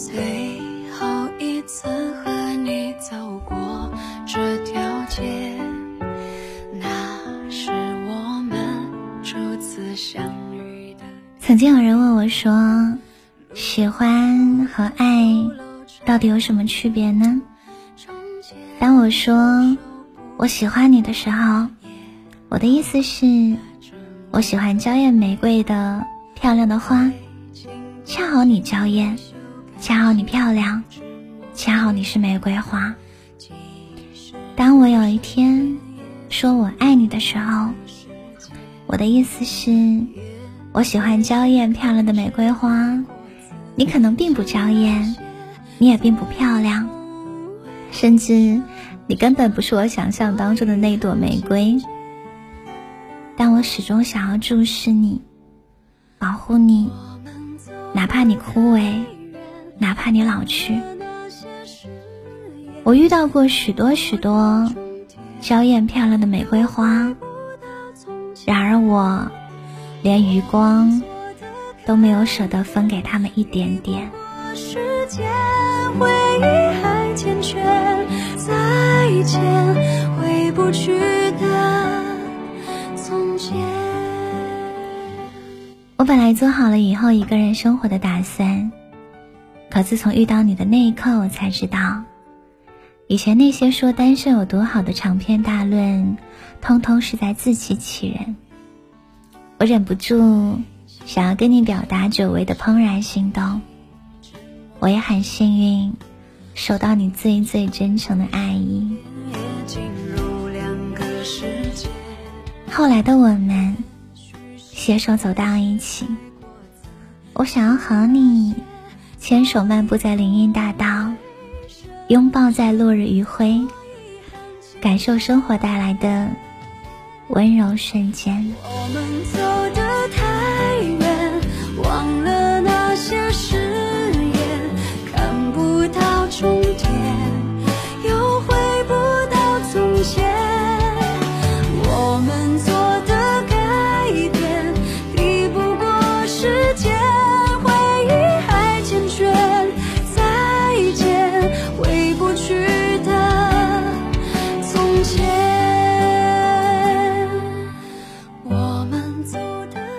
最后一次和你走过这条街那是我们初次相遇曾经有人问我说喜欢和爱到底有什么区别呢？当我说我喜欢你的时候我的意思是我喜欢娇艳玫瑰的漂亮的花恰好你娇艳。恰好你漂亮，恰好你是玫瑰花。当我有一天说我爱你的时候，我的意思是，我喜欢娇艳漂亮的玫瑰花，你可能并不娇艳，你也并不漂亮，甚至你根本不是我想象当中的那朵玫瑰。但我始终想要注视你，保护你，哪怕你枯萎，哪怕你老去。我遇到过许多许多娇艳漂亮的玫瑰花，然而我连余光都没有舍得分给他们一点点。我本来做好了以后一个人生活的打算，可自从遇到你的那一刻，我才知道。以前那些说单身有多好的长篇大论，通通是在自欺欺人。我忍不住想要跟你表达久违的怦然心动。我也很幸运，收到你最最真诚的爱意。后来的我们携手走到一起，我想要和你牵手漫步在林荫大道。拥抱在落日余晖，感受生活带来的温柔瞬间。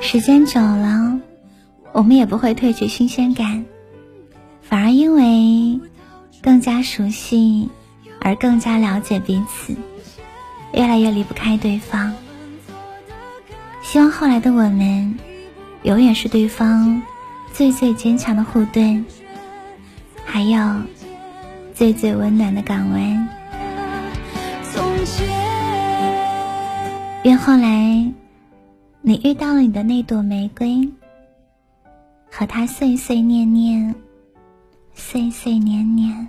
时间久了，我们也不会褪去新鲜感，反而因为更加熟悉而更加了解彼此，越来越离不开对方。希望后来的我们，永远是对方最最坚强的护盾，还有最最温暖的港湾。愿后来。你遇到了你的那朵玫瑰，和它碎碎念念，碎碎念念。